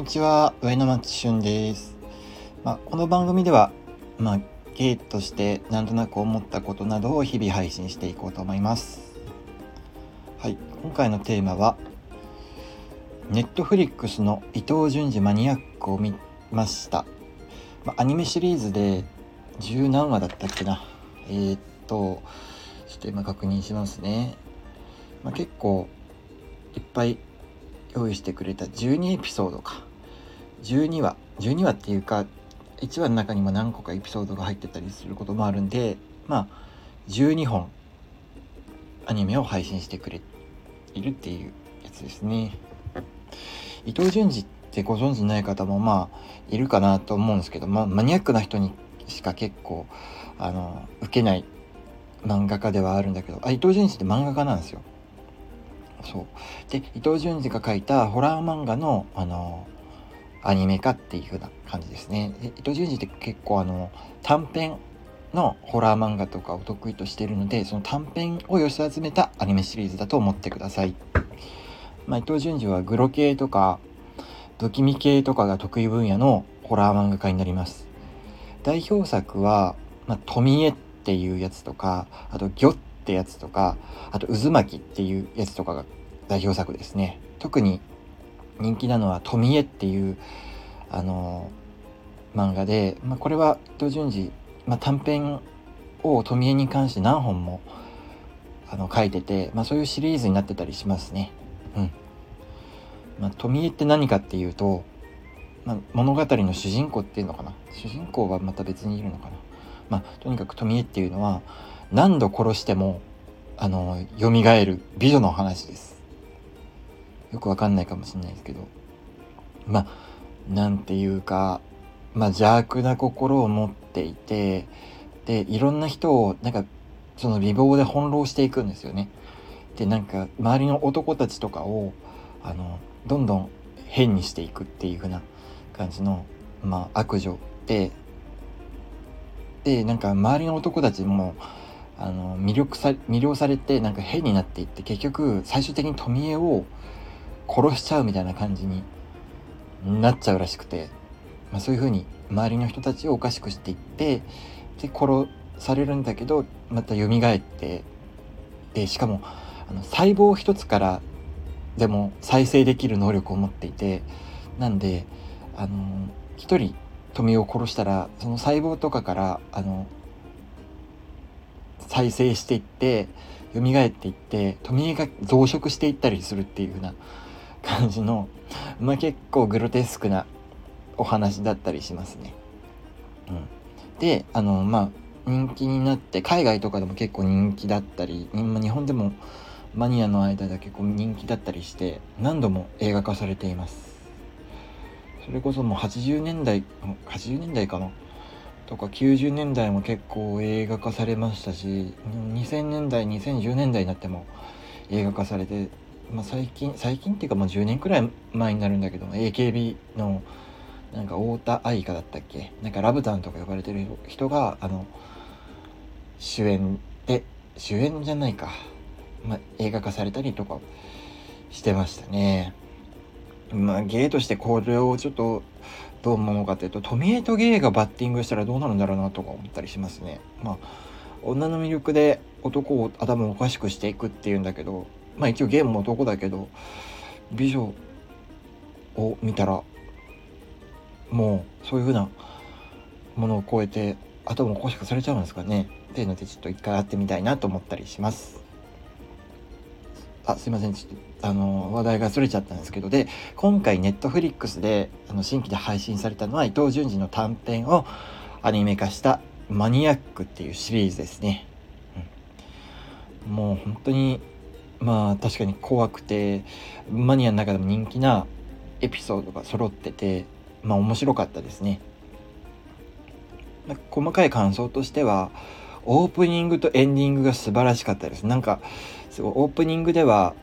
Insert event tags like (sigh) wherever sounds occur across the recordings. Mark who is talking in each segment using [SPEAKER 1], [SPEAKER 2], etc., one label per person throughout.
[SPEAKER 1] にちは上野松俊です、まあ、この番組では、まあ、ゲイとしてなんとなく思ったことなどを日々配信していこうと思います。はい今回のテーマはネットフリックスの伊藤潤二マニアックを見ました、まあ、アニメシリーズで十何話だったっけな。えー、っとちょっと今確認しますね、まあ、結構いっぱい用意してくれた12エピソードか。12話。12話っていうか1話の中にも何個かエピソードが入ってたりすることもあるんでまあ12本アニメを配信してくれているっていうやつですね。伊藤潤二ってご存知ない方もまあいるかなと思うんですけど、まあ、マニアックな人にしか結構あの受けない漫画家ではあるんだけどあ伊藤潤二って漫画家なんですよ。そう。で伊藤潤二が書いたホラー漫画のあのアニメ化っていう風な感じですね。で伊藤潤二って結構あの短編のホラー漫画とかを得意としてるのでその短編を寄せ集めたアニメシリーズだと思ってください、まあ、伊藤潤二はグロ系とか不気味系とかが得意分野のホラー漫画家になります。代表作は、まあ、富江っていうやつとかあとギョってやつとかあと渦巻きっていうやつとかが代表作ですね。特に人気なのは富江っていうあの漫画で、まあ、これは伊藤潤二、まあ、短編を富江に関して何本もあの書いてて、まあ、そういうシリーズになってたりしますね。うんまあ、富江って何かっていうと、まあ、物語の主人公っていうのかな主人公はまた別にいるのかな。まあ、とにかく富江っていうのは何度殺してもあの蘇る美女の話ですよくわかんないかもしれないですけどまあなんていうか、まあ、邪悪な心を持っていてでいろんな人をなんかその美貌で翻弄していくんですよね。でなんか周りの男たちとかをあのどんどん変にしていくっていう風な感じの、まあ、悪女ででなんか周りの男たちもあの魅力さ魅了されてなんか変になっていって結局最終的に富江を殺しちゃうみたいな感じになっちゃうらしくて、まあ、そういう風に周りの人たちをおかしくしていってで殺されるんだけどまた蘇ってでしかもあの細胞一つからでも再生できる能力を持っていてなんであの一人富を殺したらその細胞とかからあの再生していって蘇っていって富が増殖していったりするっていう風な感じの、まあ、結構グロテスクなお話だったりしますね。うん、であのまあ人気になって海外とかでも結構人気だったり日本でもマニアの間では結構人気だったりして何度も映画化されています。それこそもう80年代80年代かな？とか90年代も結構映画化されましたし2000年代2010年代になっても映画化されて、まあ、最近最近っていうかもう10年くらい前になるんだけど AKB のなんか太田愛花だったっけ？なんかラブタンとか呼ばれてる人があの主演で主演じゃないか、まあ、映画化されたりとかしてましたね。まあ、芸としてこれをちょっとどう思うのかというと富江と芸がバッティングしたらどうなるんだろうなとか思ったりしますね。まあ女の魅力で男を頭をおかしくしていくっていうんだけどまあ一応ゲームも男だけど美女を見たらもうそういう風なものを超えて頭おかしくされちゃうんですかね。っていうのでちょっと一回会ってみたいなと思ったりします。あすいません。ちょっとあの話題がそれちゃったんですけど。で今回ネットフリックスであの新規で配信されたのは伊藤潤二の短編をアニメ化した「マニアック」っていうシリーズですね、うん、もう本当にまあ確かに怖くてマニアの中でも人気なエピソードが揃っててまあ面白かったですね。細かい感想としてはオープニングとエンディングが素晴らしかったです。なんかすごいオープニングでは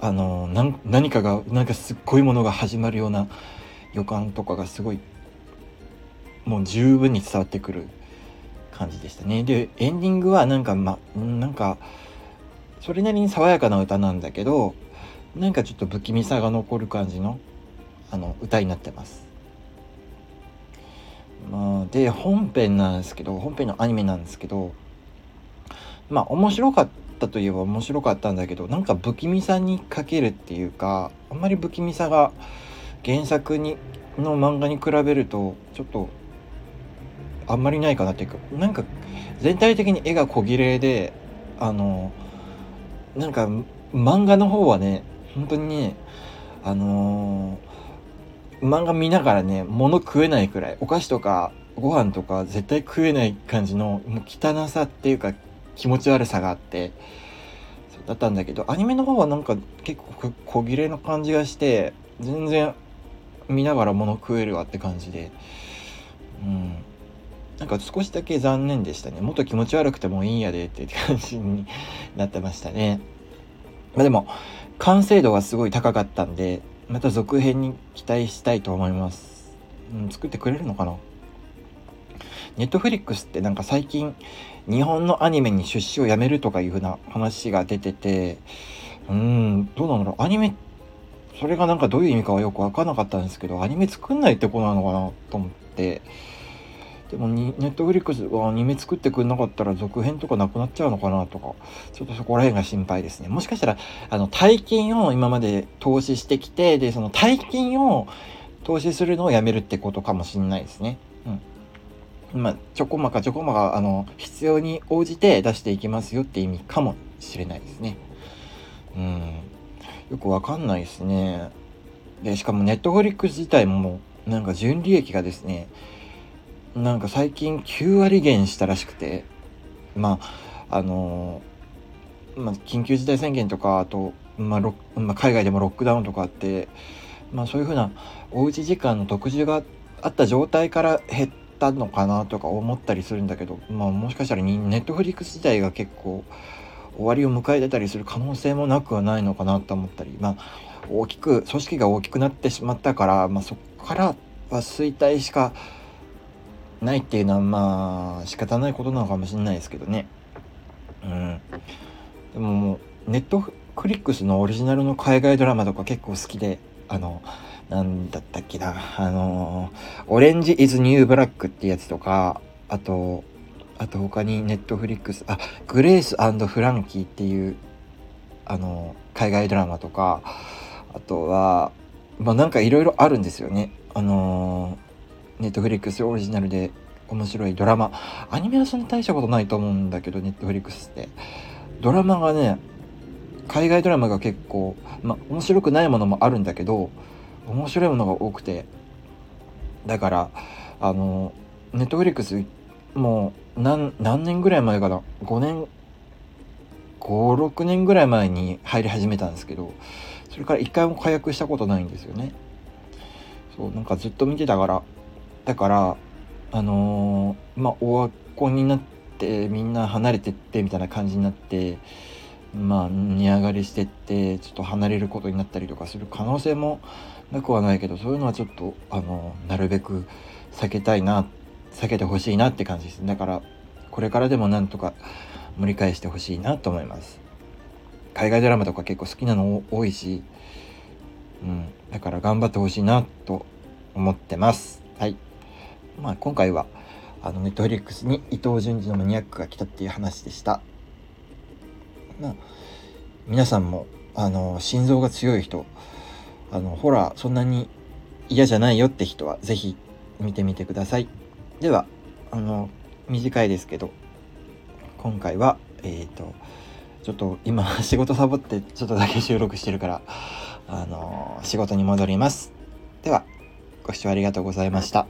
[SPEAKER 1] あの何かがなんかすっごいものが始まるような予感とかがすごいもう十分に伝わってくる感じでしたね。でエンディングはなんかまなんかそれなりに爽やかな歌なんだけどなんかちょっと不気味さが残る感じのあの歌になってます。まあで本編なんですけど本編のアニメなんですけどまあ面白かったといえば面白かったんだけどなんか不気味さに欠けるっていうかあんまり不気味さが原作にの漫画に比べるとちょっとあんまりないかなっていうかなんか全体的に絵が小切れであのなんか漫画の方はね本当にねあのー、漫画見ながらね物食えないくらいお菓子とかご飯とか絶対食えない感じのもう汚さっていうか気持ち悪さがあってだったんだけどアニメの方はなんか結構小切れな感じがして全然見ながら物食えるわって感じでうん。なんか少しだけ残念でしたね。もっと気持ち悪くてもいいんやでって感じになってましたね。まあでも完成度がすごい高かったんでまた続編に期待したいと思います、うん、作ってくれるのかな？ネットフリックスってなんか最近日本のアニメに出資をやめるとかいう風な話が出ててうーんどうなんだろう。アニメそれがなんかどういう意味かはよく分かんなかったんですけどアニメ作んないってことなのかなと思って。でもネットフリックスはアニメ作ってくんなかったら続編とかなくなっちゃうのかなとかちょっとそこら辺が心配ですねもしかしたらあの大金を今まで投資してきてでその大金を投資するのをやめるってことかもしれないですねうんまあ、ちょこまかちょこまか、あの、必要に応じて出していきますよって意味かもしれないですね。うん。よくわかんないですね。で、しかもネットフリックス自体も、なんか純利益がですね、なんか最近9割減したらしくて、まあ、あのまあ、緊急事態宣言とか、あと、まあ、まあ、海外でもロックダウンとかあって、まあそういうふうなおうち時間の特需があった状態から減ったのかなとか思ったりするんだけど、まあ、もしかしたらネットフリックス自体が結構終わりを迎えてたりする可能性もなくはないのかなと思ったり、まあ、大きく組織が大きくなってしまったから、まあ、そこからは衰退しかないっていうのはまあ仕方ないことなのかもしれないですけどね。うん、でももうネットフリックスのオリジナルの海外ドラマとか結構好きであのなんだったっけな、あの、オレンジイズニューブラックってやつとか、あと、あと他にネットフリックス、あ、グレースフランキーっていう、あの、海外ドラマとか、あとは、まあなんかいろいろあるんですよね。あの、ネットフリックスオリジナルで面白いドラマ。アニメはそんな大したことないと思うんだけど、ネットフリックスって。ドラマがね、海外ドラマが結構、まあ面白くないものもあるんだけど、面白いものが多くてだからあのネットフリックスもう何年ぐらい前かな？5年56年ぐらい前に入り始めたんですけどそれから一回も解約したことないんですよねそうなんかずっと見てたからだからあのー、まあオワコンになってみんな離れてってみたいな感じになってまあ値上がりしてってちょっと離れることになったりとかする可能性もなくはないけどそういうのはちょっとあのなるべく避けたいな避けてほしいなって感じです。だからこれからでもなんとか盛り返してほしいなと思います。海外ドラマとか結構好きなの多いし、うん、だから頑張ってほしいなと思ってます。はい。まあ今回はあのネットフリックスに伊藤潤二のマニアックが来たっていう話でした。まあ皆さんもあの心臓が強い人あのホラーそんなに嫌じゃないよって人は是非見てみてください。ではあの短いですけど今回はえっ、ー、とちょっと今 (laughs) 仕事サボってちょっとだけ収録してるからあの仕事に戻ります。ではご視聴ありがとうございました。